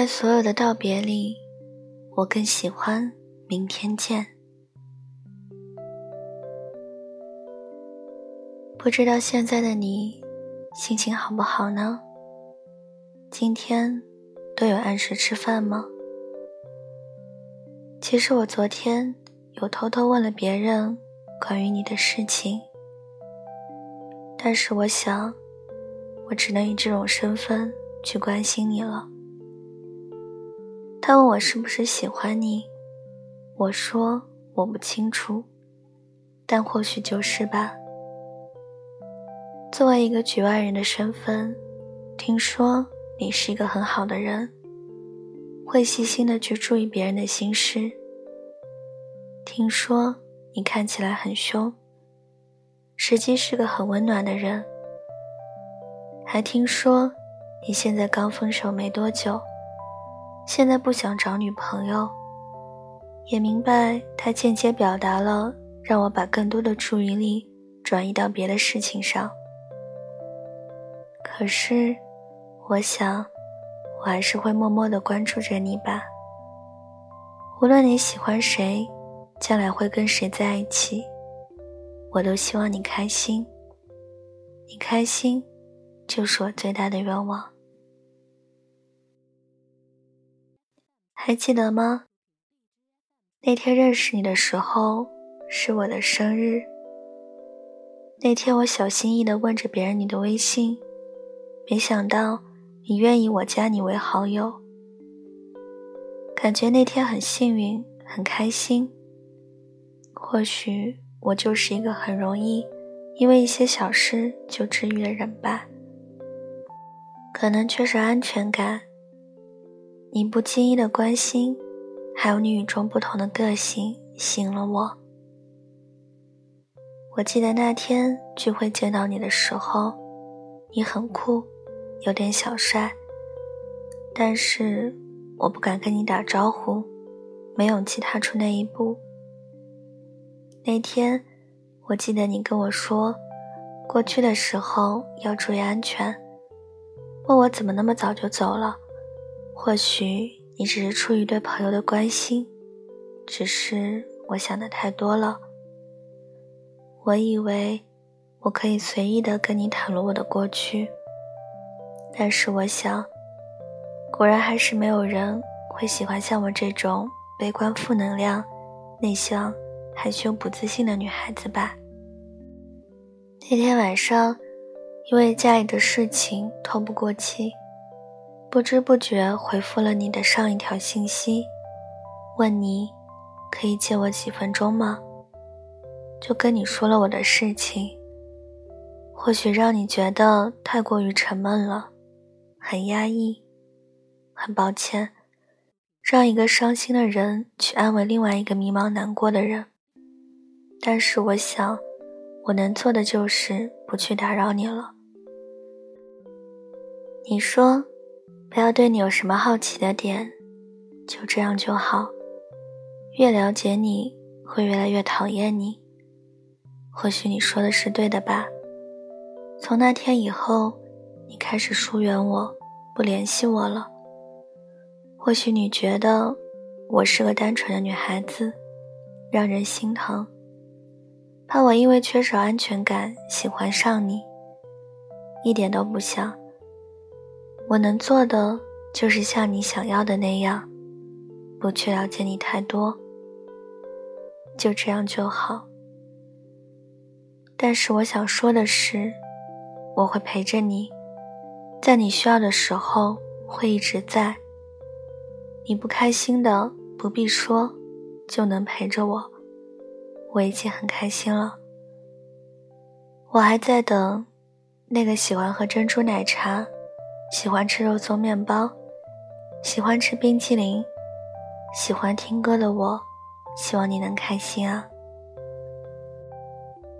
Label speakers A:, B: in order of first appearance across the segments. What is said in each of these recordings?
A: 在所有的道别里，我更喜欢明天见。不知道现在的你心情好不好呢？今天都有按时吃饭吗？其实我昨天有偷偷问了别人关于你的事情，但是我想，我只能以这种身份去关心你了。他问我是不是喜欢你，我说我不清楚，但或许就是吧。作为一个局外人的身份，听说你是一个很好的人，会细心的去注意别人的心事。听说你看起来很凶，实际是个很温暖的人。还听说你现在刚分手没多久。现在不想找女朋友，也明白他间接表达了让我把更多的注意力转移到别的事情上。可是，我想，我还是会默默的关注着你吧。无论你喜欢谁，将来会跟谁在一起，我都希望你开心。你开心，就是我最大的愿望。还记得吗？那天认识你的时候是我的生日。那天我小心翼翼地问着别人你的微信，没想到你愿意我加你为好友。感觉那天很幸运，很开心。或许我就是一个很容易因为一些小事就治愈的人吧。可能缺少安全感。你不经意的关心，还有你与众不同的个性，吸引了我。我记得那天聚会见到你的时候，你很酷，有点小帅，但是我不敢跟你打招呼，没勇气踏出那一步。那天，我记得你跟我说，过去的时候要注意安全，问我怎么那么早就走了。或许你只是出于对朋友的关心，只是我想的太多了。我以为我可以随意的跟你袒露我的过去，但是我想，果然还是没有人会喜欢像我这种悲观、负能量、内向、害羞、不自信的女孩子吧。那天晚上，因为家里的事情透不过气。不知不觉回复了你的上一条信息，问你可以借我几分钟吗？就跟你说了我的事情，或许让你觉得太过于沉闷了，很压抑，很抱歉，让一个伤心的人去安慰另外一个迷茫难过的人。但是我想，我能做的就是不去打扰你了。你说。不要对你有什么好奇的点，就这样就好。越了解你会越来越讨厌你。或许你说的是对的吧？从那天以后，你开始疏远我，不联系我了。或许你觉得我是个单纯的女孩子，让人心疼，怕我因为缺少安全感喜欢上你，一点都不想。我能做的就是像你想要的那样，不去了解你太多，就这样就好。但是我想说的是，我会陪着你，在你需要的时候会一直在。你不开心的不必说，就能陪着我，我已经很开心了。我还在等那个喜欢喝珍珠奶茶。喜欢吃肉松面包，喜欢吃冰淇淋，喜欢听歌的我，希望你能开心啊！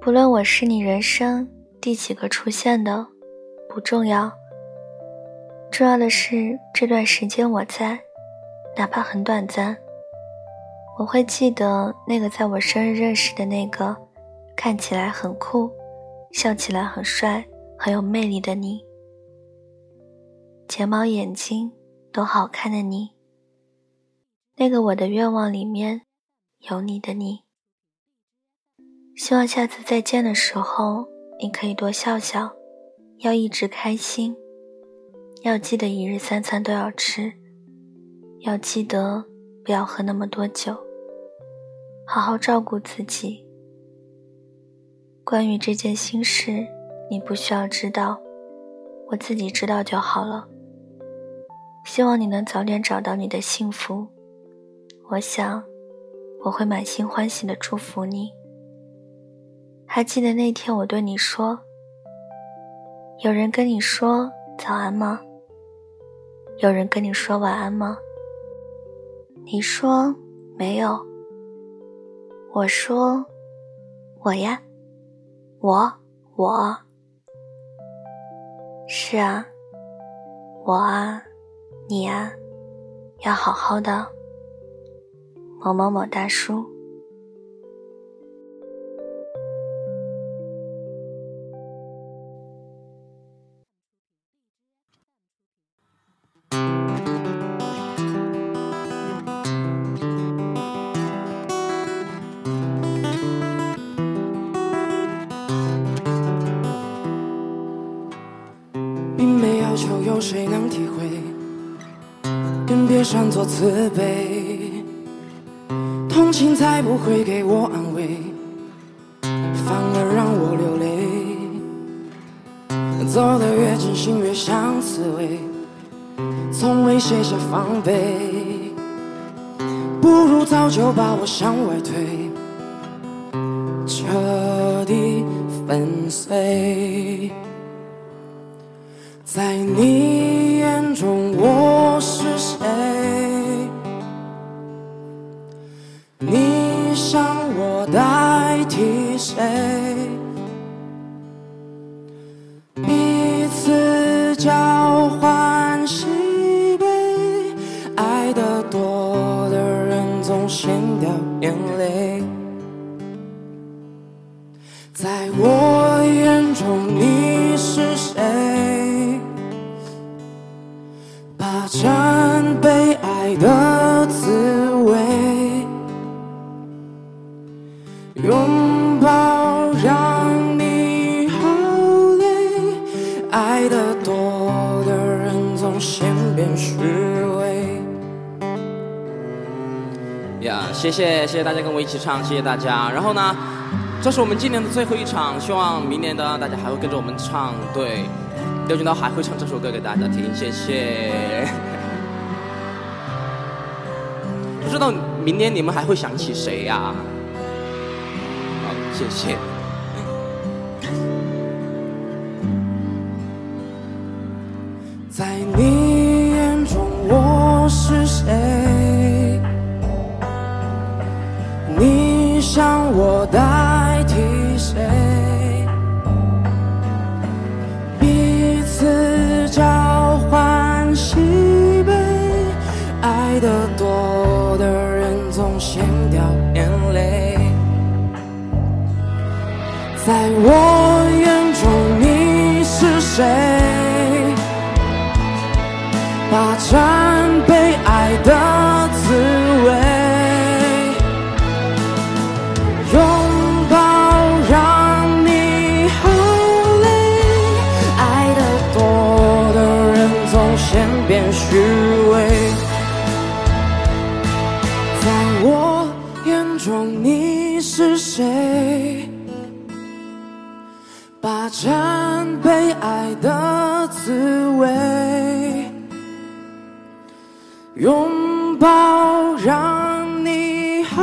A: 不论我是你人生第几个出现的，不重要。重要的是这段时间我在，哪怕很短暂，我会记得那个在我生日认识的那个，看起来很酷，笑起来很帅，很有魅力的你。睫毛、眼睛、都好看的你。那个我的愿望里面有你的你。希望下次再见的时候，你可以多笑笑，要一直开心，要记得一日三餐都要吃，要记得不要喝那么多酒，好好照顾自己。关于这件心事，你不需要知道，我自己知道就好了。希望你能早点找到你的幸福。我想，我会满心欢喜的祝福你。还记得那天我对你说：“有人跟你说早安吗？有人跟你说晚安吗？”你说没有。我说我呀。我我，是啊，我啊，你啊，要好好的。某某某大叔。
B: 并没要求有谁能体会？别善作慈悲，同情才不会给我安慰，反而让我流泪。走得越近，心越像刺猬，从未卸下防备，不如早就把我向外推，彻底粉碎。在你眼中我谁？彼此交换喜悲，爱的多的人总先掉眼泪。在我
C: 谢谢谢谢大家跟我一起唱，谢谢大家。然后呢，这是我们今年的最后一场，希望明年的大家还会跟着我们唱，对。刘俊涛还会唱这首歌给大家听，谢谢。不知道明年你们还会想起谁呀？好，谢谢。
B: 在我代替谁？彼此交换喜悲，爱得多的人总先掉眼泪。在我。谁？霸占被爱的滋味，拥抱让你好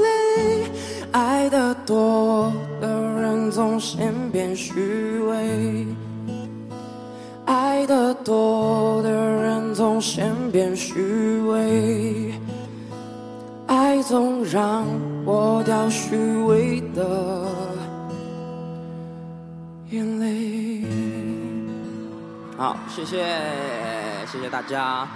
B: 累，爱的多的人总先变虚伪，爱的多的人总先变虚伪，总让我掉虚伪的。眼泪。
C: 好，谢谢，谢谢大家。